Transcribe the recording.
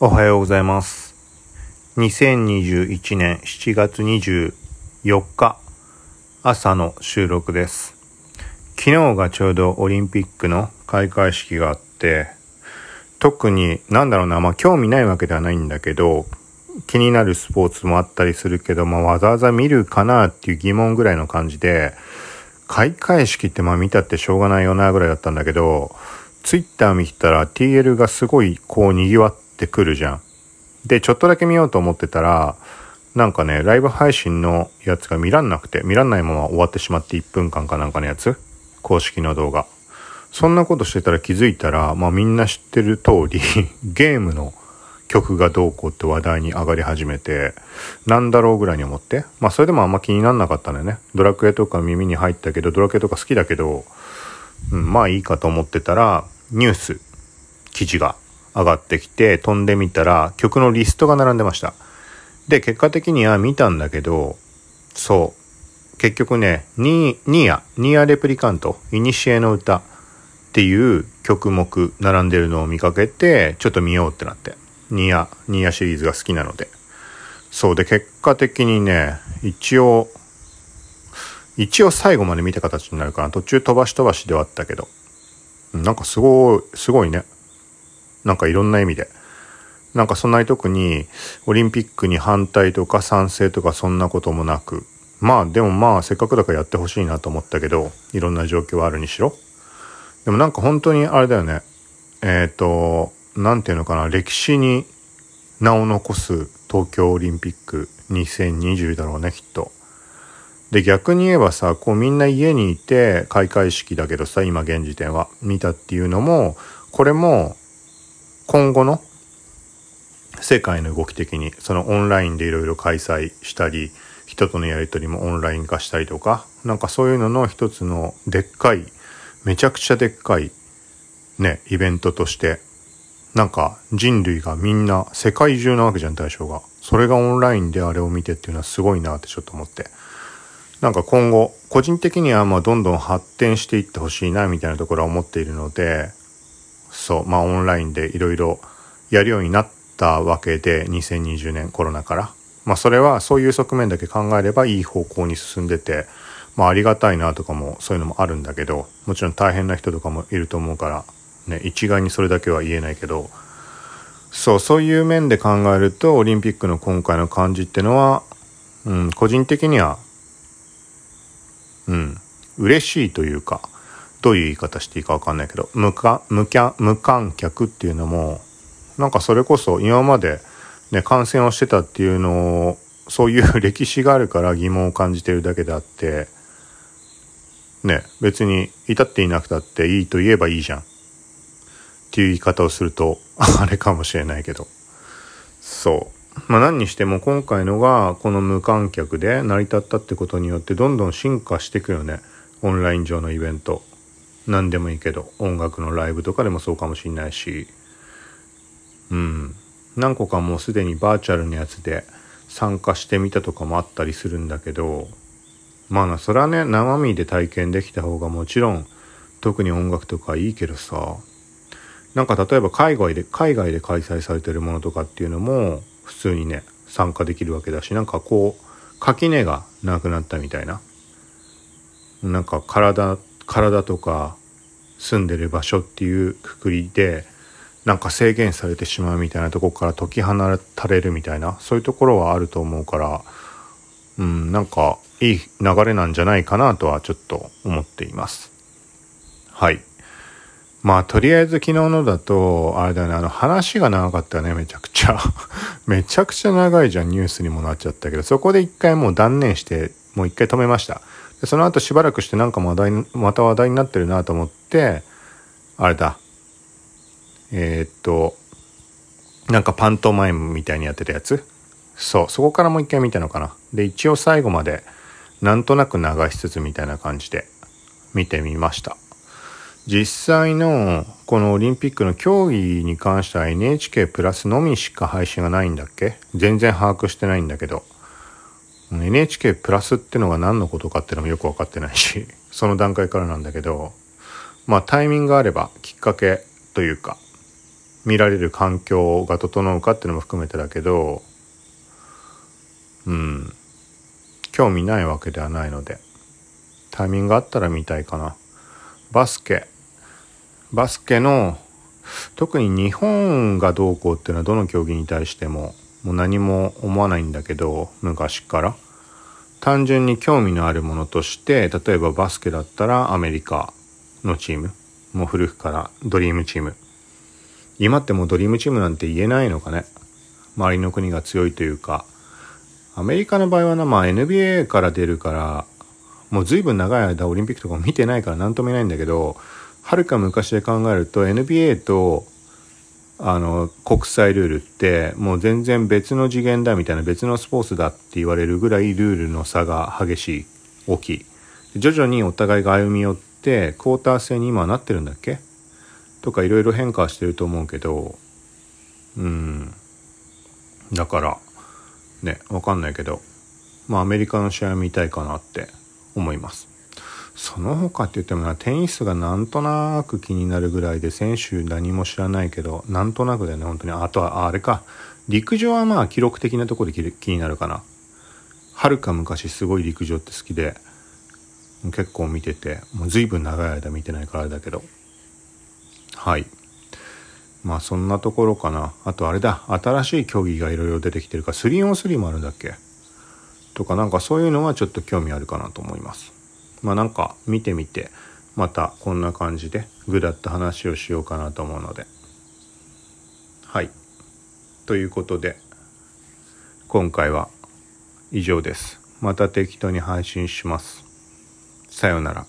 おはようございます。2021年7月24日朝の収録です。昨日がちょうどオリンピックの開会式があって、特になんだろうな、まあ興味ないわけではないんだけど、気になるスポーツもあったりするけど、まあわざわざ見るかなっていう疑問ぐらいの感じで、開会式ってまあ見たってしょうがないよなぐらいだったんだけど、ツイッター見てたら TL がすごいこう賑わっててくるじゃん。で、ちょっとだけ見ようと思ってたら、なんかね、ライブ配信のやつが見らんなくて、見らんないまま終わってしまって1分間かなんかのやつ？公式の動画。そんなことしてたら気づいたら、まあみんな知ってる通り、ゲームの曲がどうこうって話題に上がり始めて、なんだろうぐらいに思って。まあそれでもあんま気になんなかったんだよね。ドラクエとか耳に入ったけど、ドラクエとか好きだけど、うん、まあいいかと思ってたら、ニュース、記事が上がってきて、飛んでみたら、曲のリストが並んでました。で、結果的には見たんだけど、そう。結局ね、ニーア、ニーアレプリカント、イニシエの歌っていう曲目並んでるのを見かけて、ちょっと見ようってなって。ニーア、ニアシリーズが好きなので。そうで、結果的にね、一応、一応最後まで見た形になるかな。途中飛ばし飛ばしではあったけど。なんかすごい、すごいね。なんかいろんな意味で。なんかそんなに特にオリンピックに反対とか賛成とかそんなこともなく。まあでもまあせっかくだからやってほしいなと思ったけど、いろんな状況はあるにしろ。でもなんか本当にあれだよね。えっ、と、なんていうのかな、歴史に名を残す東京オリンピック2020だろうね、きっと。で、逆に言えばさ、こうみんな家にいて開会式だけどさ、今現時点は見たっていうのも、これも今後の？世界の動き的に、そのオンラインでいろいろ開催したり、人とのやりとりもオンライン化したりとか、なんかそういうのの一つのでっかい、めちゃくちゃでっかいね、イベントとして、なんか人類がみんな世界中なわけじゃん、対象が。それがオンラインであれを見てっていうのはすごいなってちょっと思って。なんか今後、個人的にはまあどんどん発展していってほしいなみたいなところは思っているので、そう、まあオンラインでいろいろやるようになったわけで、2020年コロナから。まあそれはそういう側面だけ考えればいい方向に進んでて、まあありがたいなとかもそういうのもあるんだけど、もちろん大変な人とかもいると思うから、ね、一概にそれだけは言えないけど、そう、そういう面で考えると、オリンピックの今回の感じってのは、うん、個人的には、うん、嬉しいというか、どういう言い方していいかわかんないけど、無か無キャ無観客っていうのも、なんかそれこそ今までね、感染をしてたっていうのを、そういう 歴史があるから疑問を感じてるだけであって、ね、別に至っていなくたっていいと言えばいいじゃん。っていう言い方をすると、あれかもしれないけど。そう。まあ何にしても今回のがこの無観客で成り立ったってことによってどんどん進化していくよね。オンライン上のイベント。何でもいいけど、音楽のライブとかでもそうかもしれないし。うん。何個かもうすでにバーチャルのやつで参加してみたとかもあったりするんだけど、まあな、それはね、生身で体験できた方がもちろん、特に音楽とかいいけどさ、なんか例えば海外で、海外で開催されてるものとかっていうのも、普通にね、参加できるわけだし、なんかこう、垣根がなくなったみたいな。なんか体、体とか住んでる場所っていうくくりで、なんか制限されてしまうみたいなとこから解き放たれるみたいな、そういうところはあると思うから、うん、なんかいい流れなんじゃないかなとはちょっと思っています。はい。まあ、とりあえず昨日のだと、あれだね、あの話が長かったね、めちゃくちゃ。めちゃくちゃ長いじゃん、ニュースにもなっちゃったけど、そこで一回もう断念して、もう一回止めました。その後しばらくしてなんか話題、また話題になってるなと思って、あれだ。えーっと、なんかパントマイムみたいにやってたやつ？そう、そこからもう一回見たのかな。で、一応最後まで、なんとなく流しつつみたいな感じで見てみました。実際のこのオリンピックの競技に関しては NHK プラスのみしか配信がないんだっけ？全然把握してないんだけど NHK プラスってのが何のことかってのもよく分かってないし その段階からなんだけどまあタイミングがあればきっかけというか見られる環境が整うかっていうのも含めてだけどうん興味ないわけではないのでタイミングがあったら見たいかな。バスケバスケの特に日本がどうこうっていうのはどの競技に対してももう何も思わないんだけど昔から。単純に興味のあるものとして例えばバスケだったらアメリカのチーム。もう古くからドリームチーム。今ってもうドリームチームなんて言えないのかね。周りの国が強いというか。アメリカの場合はな、まあ NBA から出るから、もう随分長い間オリンピックとかも見てないから何とも言えないんだけど、はるか昔で考えると NBA とあの国際ルールってもう全然別の次元だみたいな別のスポーツだって言われるぐらいルールの差が激しい大きい。徐々にお互いが歩み寄ってクォーター制に今はなってるんだっけ？とかいろいろ変化してると思うけどうん。だからねわかんないけどまあアメリカの試合見たいかなって思います。その他って言ってもなテニスがなんとなく気になるぐらいで選手何も知らないけどなんとなくだよね本当に。あとはあれか。陸上はまあ記録的なところで気になるかな。はるか昔すごい陸上って好きで結構見ててもう随分長い間見てないからあれだけど。はい。まあそんなところかな。あとあれだ、新しい競技がいろいろ出てきてるから、3on3 もあるんだっけ？とかなんかそういうのはちょっと興味あるかなと思います。まあなんか見てみて、またこんな感じでぐだった話をしようかなと思うので。はい。ということで、今回は以上です。また適当に配信します。さようなら。